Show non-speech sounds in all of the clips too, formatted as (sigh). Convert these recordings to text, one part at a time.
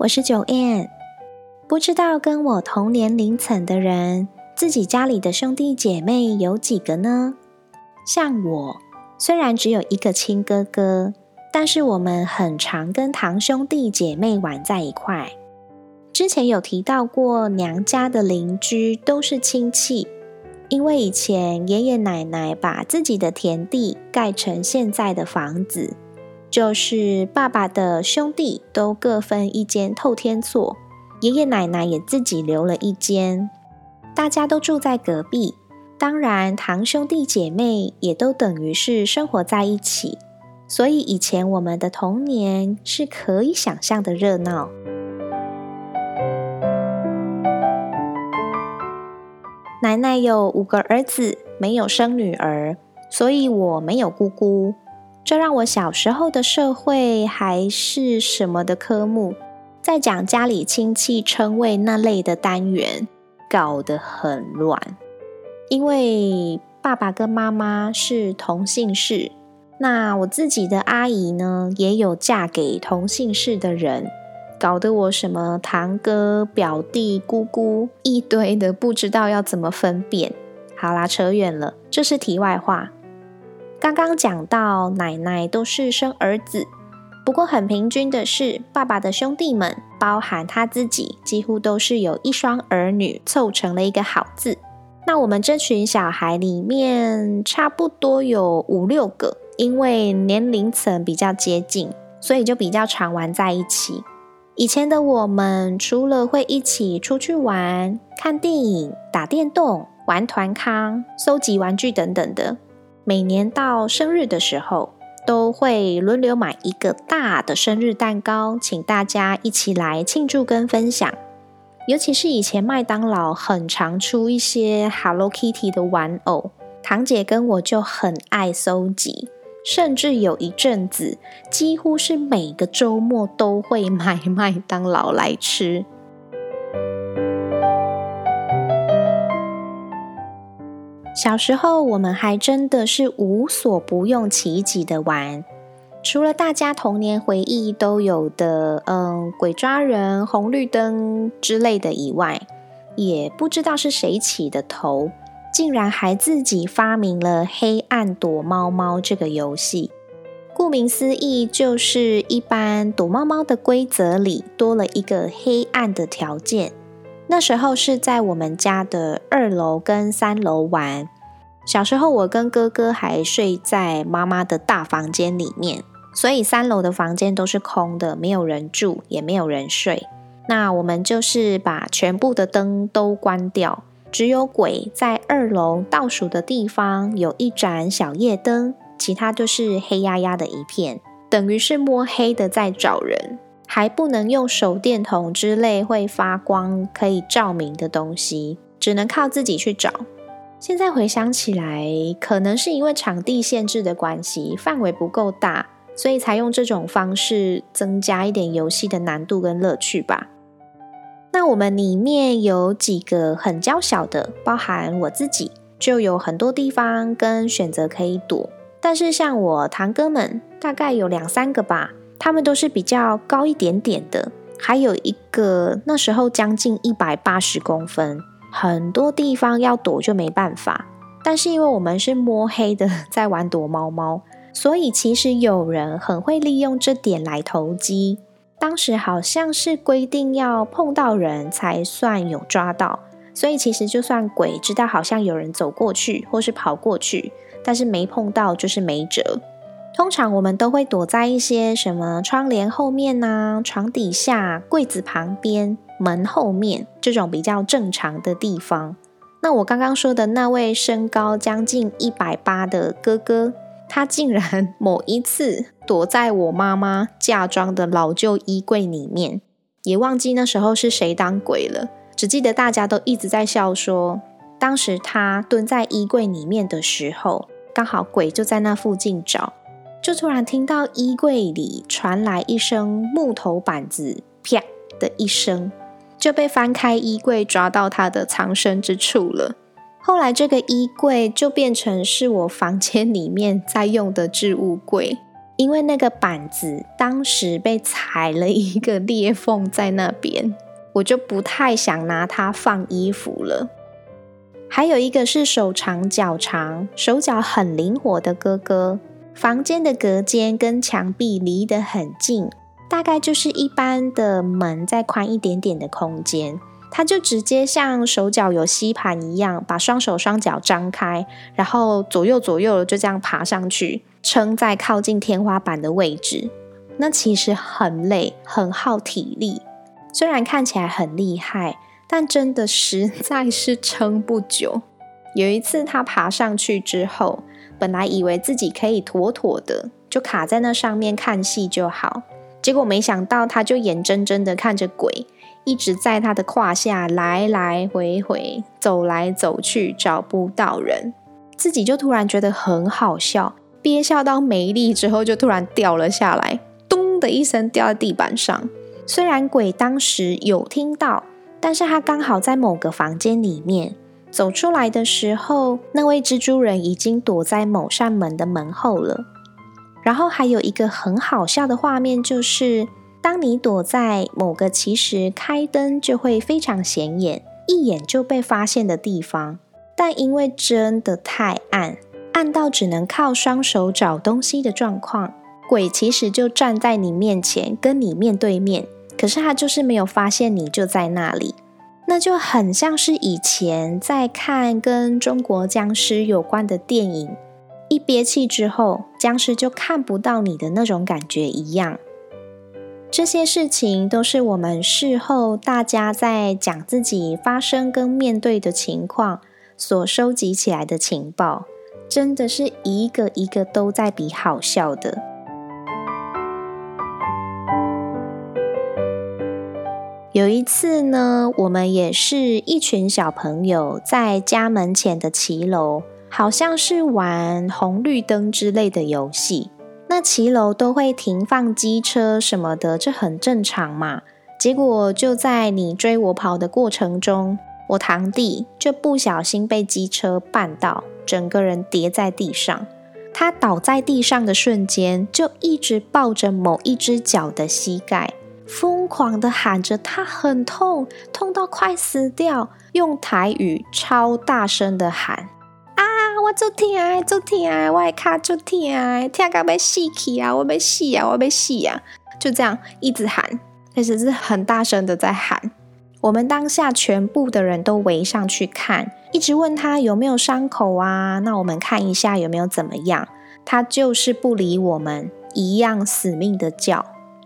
我是九 N，不知道跟我同年龄层的人，自己家里的兄弟姐妹有几个呢？像我，虽然只有一个亲哥哥，但是我们很常跟堂兄弟姐妹玩在一块。之前有提到过，娘家的邻居都是亲戚，因为以前爷爷奶奶把自己的田地盖成现在的房子。就是爸爸的兄弟都各分一间透天厝，爷爷奶奶也自己留了一间，大家都住在隔壁。当然，堂兄弟姐妹也都等于是生活在一起，所以以前我们的童年是可以想象的热闹。奶奶有五个儿子，没有生女儿，所以我没有姑姑。这让我小时候的社会还是什么的科目，在讲家里亲戚称谓那类的单元，搞得很乱。因为爸爸跟妈妈是同姓氏，那我自己的阿姨呢，也有嫁给同姓氏的人，搞得我什么堂哥、表弟、姑姑一堆的，不知道要怎么分辨。好啦，扯远了，这是题外话。刚刚讲到奶奶都是生儿子，不过很平均的是，爸爸的兄弟们，包含他自己，几乎都是有一双儿女凑成了一个好字。那我们这群小孩里面，差不多有五六个，因为年龄层比较接近，所以就比较常玩在一起。以前的我们，除了会一起出去玩、看电影、打电动、玩团康、收集玩具等等的。每年到生日的时候，都会轮流买一个大的生日蛋糕，请大家一起来庆祝跟分享。尤其是以前麦当劳很常出一些 Hello Kitty 的玩偶，堂姐跟我就很爱收集，甚至有一阵子几乎是每个周末都会买麦当劳来吃。小时候，我们还真的是无所不用其极的玩。除了大家童年回忆都有的，嗯，鬼抓人、红绿灯之类的以外，也不知道是谁起的头，竟然还自己发明了黑暗躲猫猫这个游戏。顾名思义，就是一般躲猫猫的规则里多了一个黑暗的条件。那时候是在我们家的二楼跟三楼玩。小时候，我跟哥哥还睡在妈妈的大房间里面，所以三楼的房间都是空的，没有人住，也没有人睡。那我们就是把全部的灯都关掉，只有鬼在二楼倒数的地方有一盏小夜灯，其他就是黑压压的一片，等于是摸黑的在找人。还不能用手电筒之类会发光、可以照明的东西，只能靠自己去找。现在回想起来，可能是因为场地限制的关系，范围不够大，所以才用这种方式增加一点游戏的难度跟乐趣吧。那我们里面有几个很娇小的，包含我自己，就有很多地方跟选择可以躲。但是像我堂哥们，大概有两三个吧。他们都是比较高一点点的，还有一个那时候将近一百八十公分，很多地方要躲就没办法。但是因为我们是摸黑的 (laughs) 在玩躲猫猫，所以其实有人很会利用这点来投机。当时好像是规定要碰到人才算有抓到，所以其实就算鬼知道好像有人走过去或是跑过去，但是没碰到就是没辙。通常我们都会躲在一些什么窗帘后面呐、床底下、柜子旁边、门后面这种比较正常的地方。那我刚刚说的那位身高将近一百八的哥哥，他竟然某一次躲在我妈妈嫁妆的老旧衣柜里面，也忘记那时候是谁当鬼了，只记得大家都一直在笑说，当时他蹲在衣柜里面的时候，刚好鬼就在那附近找，就突然听到衣柜里传来一声木头板子啪的一声。就被翻开衣柜抓到他的藏身之处了。后来这个衣柜就变成是我房间里面在用的置物柜，因为那个板子当时被踩了一个裂缝在那边，我就不太想拿它放衣服了。还有一个是手长脚长、手脚很灵活的哥哥，房间的隔间跟墙壁离得很近。大概就是一般的门再宽一点点的空间，他就直接像手脚有吸盘一样，把双手双脚张开，然后左右左右就这样爬上去，撑在靠近天花板的位置。那其实很累，很耗体力。虽然看起来很厉害，但真的实在是撑不久。有一次他爬上去之后，本来以为自己可以妥妥的就卡在那上面看戏就好。结果没想到，他就眼睁睁的看着鬼一直在他的胯下来来回回走来走去，找不到人，自己就突然觉得很好笑，憋笑到没力之后，就突然掉了下来，咚的一声掉在地板上。虽然鬼当时有听到，但是他刚好在某个房间里面走出来的时候，那位蜘蛛人已经躲在某扇门的门后了。然后还有一个很好笑的画面，就是当你躲在某个其实开灯就会非常显眼、一眼就被发现的地方，但因为真的太暗，暗到只能靠双手找东西的状况，鬼其实就站在你面前，跟你面对面，可是他就是没有发现你就在那里，那就很像是以前在看跟中国僵尸有关的电影。一憋气之后，僵尸就看不到你的那种感觉一样。这些事情都是我们事后大家在讲自己发生跟面对的情况所收集起来的情报，真的是一个一个都在比好笑的。有一次呢，我们也是一群小朋友在家门前的骑楼。好像是玩红绿灯之类的游戏，那骑楼都会停放机车什么的，这很正常嘛。结果就在你追我跑的过程中，我堂弟就不小心被机车绊到，整个人跌在地上。他倒在地上的瞬间，就一直抱着某一只脚的膝盖，疯狂的喊着他很痛，痛到快死掉，用台语超大声的喊。啊我做痛啊，做痛啊，我的卡做痛啊，痛到要死去啊，我要死啊，我要死啊！就这样一直喊，而且是很大声的在喊。我们当下全部的人都围上去看，一直问他有没有伤口啊？那我们看一下有没有怎么样？他就是不理我们，一样死命的叫。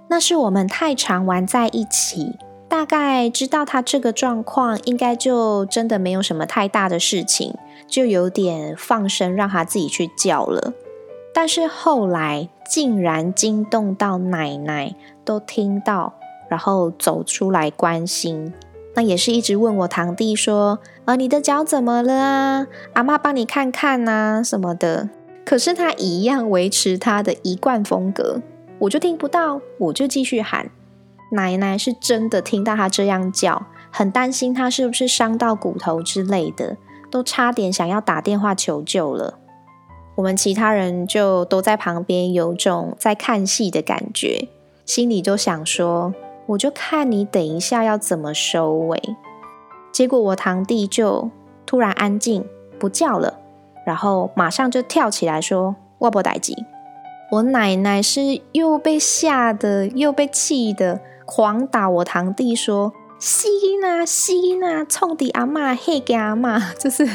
那是我们太常玩在一起，大概知道他这个状况，应该就真的没有什么太大的事情。就有点放声让他自己去叫了，但是后来竟然惊动到奶奶都听到，然后走出来关心，那也是一直问我堂弟说：“呃，你的脚怎么了啊？阿妈帮你看看呐什么的。”可是他一样维持他的一贯风格，我就听不到，我就继续喊。奶奶是真的听到他这样叫，很担心他是不是伤到骨头之类的。都差点想要打电话求救了，我们其他人就都在旁边，有种在看戏的感觉，心里就想说：“我就看你等一下要怎么收尾。”结果我堂弟就突然安静不叫了，然后马上就跳起来说：“我不待机。”我奶奶是又被吓的又被气的，狂打我堂弟说。吸呐吸呐，冲的阿妈嘿给阿妈，(laughs) 就是，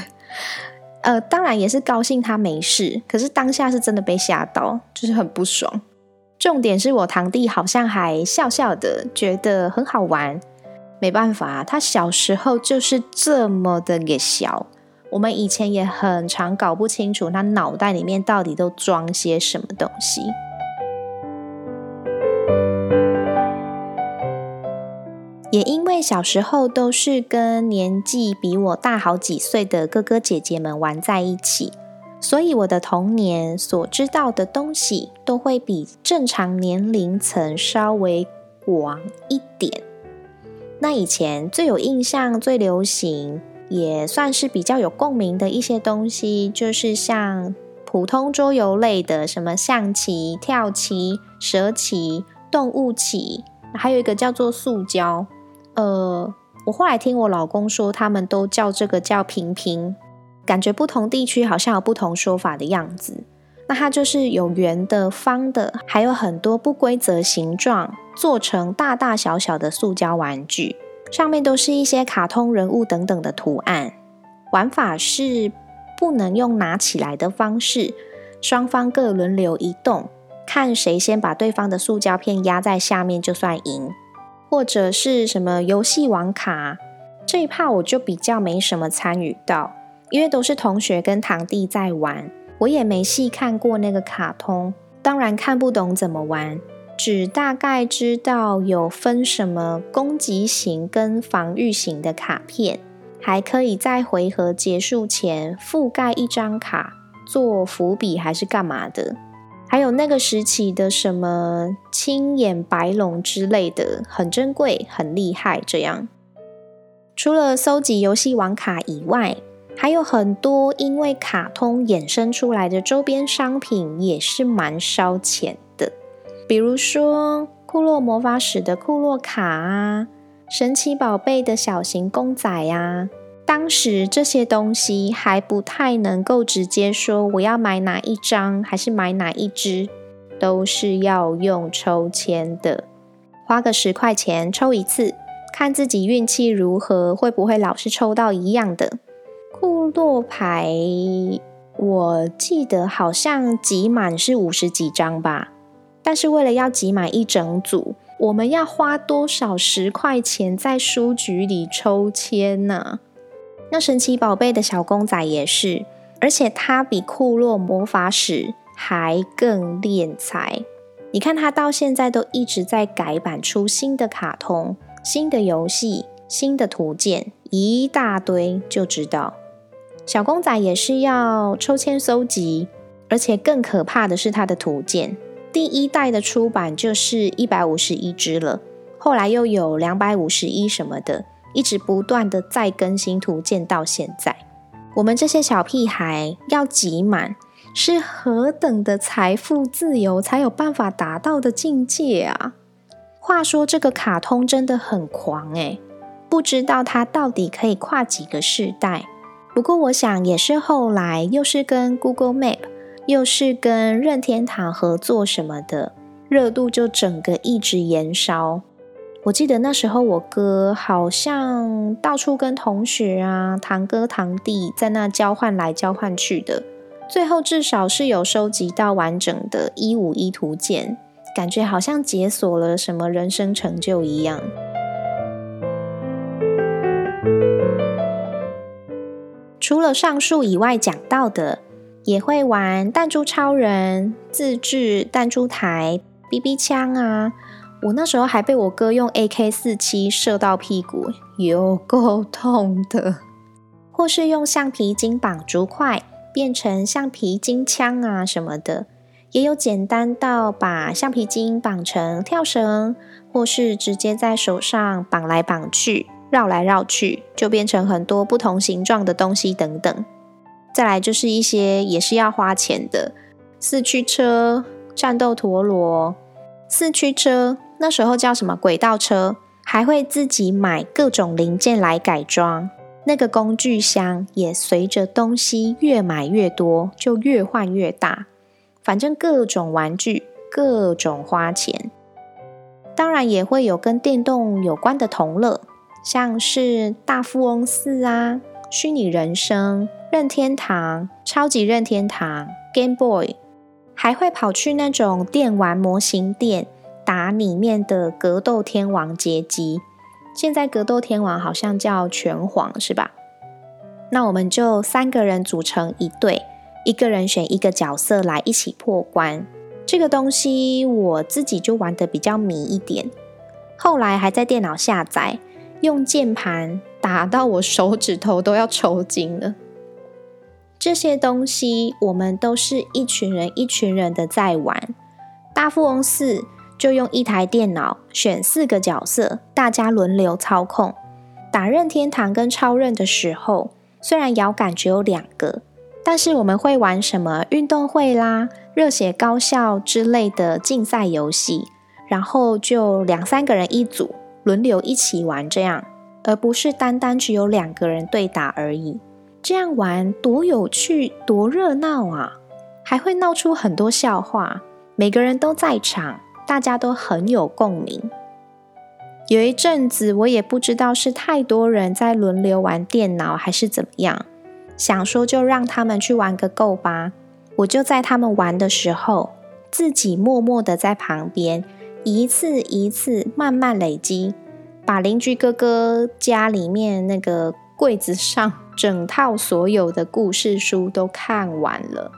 呃，当然也是高兴他没事，可是当下是真的被吓到，就是很不爽。重点是我堂弟好像还笑笑的，觉得很好玩。没办法，他小时候就是这么的给小。我们以前也很常搞不清楚他脑袋里面到底都装些什么东西。也因为小时候都是跟年纪比我大好几岁的哥哥姐姐们玩在一起，所以我的童年所知道的东西都会比正常年龄层稍微广一点。那以前最有印象、最流行，也算是比较有共鸣的一些东西，就是像普通桌游类的，什么象棋、跳棋、蛇棋、动物棋，还有一个叫做塑胶。呃，我后来听我老公说，他们都叫这个叫平平，感觉不同地区好像有不同说法的样子。那它就是有圆的、方的，还有很多不规则形状，做成大大小小的塑胶玩具，上面都是一些卡通人物等等的图案。玩法是不能用拿起来的方式，双方各轮流移动，看谁先把对方的塑胶片压在下面就算赢。或者是什么游戏王卡这一趴，我就比较没什么参与到，因为都是同学跟堂弟在玩，我也没细看过那个卡通，当然看不懂怎么玩，只大概知道有分什么攻击型跟防御型的卡片，还可以在回合结束前覆盖一张卡做伏笔还是干嘛的。还有那个时期的什么青眼白龙之类的，很珍贵、很厉害。这样，除了搜集游戏王卡以外，还有很多因为卡通衍生出来的周边商品，也是蛮烧钱。比如说库洛魔法使的库洛卡啊，神奇宝贝的小型公仔呀。当时这些东西还不太能够直接说我要买哪一张还是买哪一只，都是要用抽签的，花个十块钱抽一次，看自己运气如何，会不会老是抽到一样的。库洛牌，我记得好像集满是五十几张吧，但是为了要集满一整组，我们要花多少十块钱在书局里抽签呢？那神奇宝贝的小公仔也是，而且它比库洛魔法使还更敛财。你看，它到现在都一直在改版出新的卡通、新的游戏、新的图鉴，一大堆，就知道小公仔也是要抽签搜集，而且更可怕的是它的图鉴。第一代的出版就是一百五十一只了，后来又有两百五十一什么的。一直不断的在更新图鉴，到现在，我们这些小屁孩要集满，是何等的财富自由才有办法达到的境界啊！话说这个卡通真的很狂诶，不知道它到底可以跨几个世代。不过我想也是后来又是跟 Google Map，又是跟任天堂合作什么的，热度就整个一直延烧。我记得那时候，我哥好像到处跟同学啊、堂哥堂弟在那交换来交换去的，最后至少是有收集到完整的一五一图鉴，感觉好像解锁了什么人生成就一样。除了上述以外讲到的，也会玩弹珠超人、自制弹珠台、BB 枪啊。我那时候还被我哥用 AK 四七射到屁股，有够痛的。或是用橡皮筋绑竹块变成橡皮筋枪啊什么的，也有简单到把橡皮筋绑成跳绳，或是直接在手上绑来绑去、绕来绕去，就变成很多不同形状的东西等等。再来就是一些也是要花钱的四驱车、战斗陀螺、四驱车。那时候叫什么轨道车，还会自己买各种零件来改装。那个工具箱也随着东西越买越多，就越换越大。反正各种玩具，各种花钱。当然也会有跟电动有关的同乐，像是大富翁四啊、虚拟人生、任天堂、超级任天堂、Game Boy，还会跑去那种电玩模型店。打里面的格斗天王阶级，现在格斗天王好像叫拳皇，是吧？那我们就三个人组成一队，一个人选一个角色来一起破关。这个东西我自己就玩的比较迷一点，后来还在电脑下载，用键盘打到我手指头都要抽筋了。这些东西我们都是一群人一群人的在玩。大富翁四就用一台电脑选四个角色，大家轮流操控。打任天堂跟超任的时候，虽然摇杆只有两个，但是我们会玩什么运动会啦、热血高校之类的竞赛游戏，然后就两三个人一组，轮流一起玩这样，而不是单单只有两个人对打而已。这样玩多有趣，多热闹啊！还会闹出很多笑话。每个人都在场，大家都很有共鸣。有一阵子，我也不知道是太多人在轮流玩电脑，还是怎么样，想说就让他们去玩个够吧。我就在他们玩的时候，自己默默的在旁边，一次一次慢慢累积，把邻居哥哥家里面那个柜子上整套所有的故事书都看完了。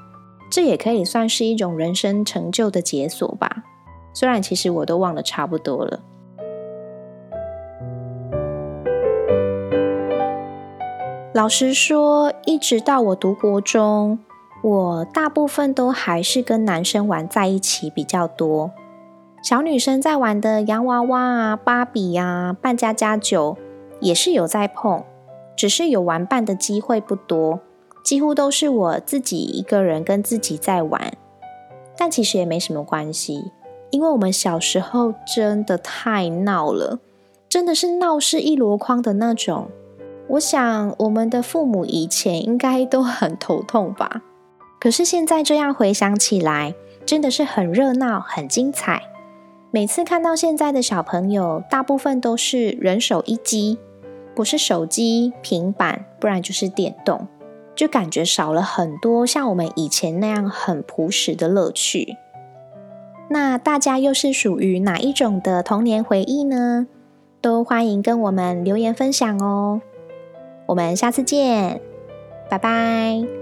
这也可以算是一种人生成就的解锁吧。虽然其实我都忘得差不多了。老实说，一直到我读国中，我大部分都还是跟男生玩在一起比较多。小女生在玩的洋娃娃啊、芭比啊、扮家家酒也是有在碰，只是有玩伴的机会不多。几乎都是我自己一个人跟自己在玩，但其实也没什么关系，因为我们小时候真的太闹了，真的是闹事一箩筐的那种。我想我们的父母以前应该都很头痛吧。可是现在这样回想起来，真的是很热闹、很精彩。每次看到现在的小朋友，大部分都是人手一机，不是手机、平板，不然就是电动。就感觉少了很多像我们以前那样很朴实的乐趣。那大家又是属于哪一种的童年回忆呢？都欢迎跟我们留言分享哦。我们下次见，拜拜。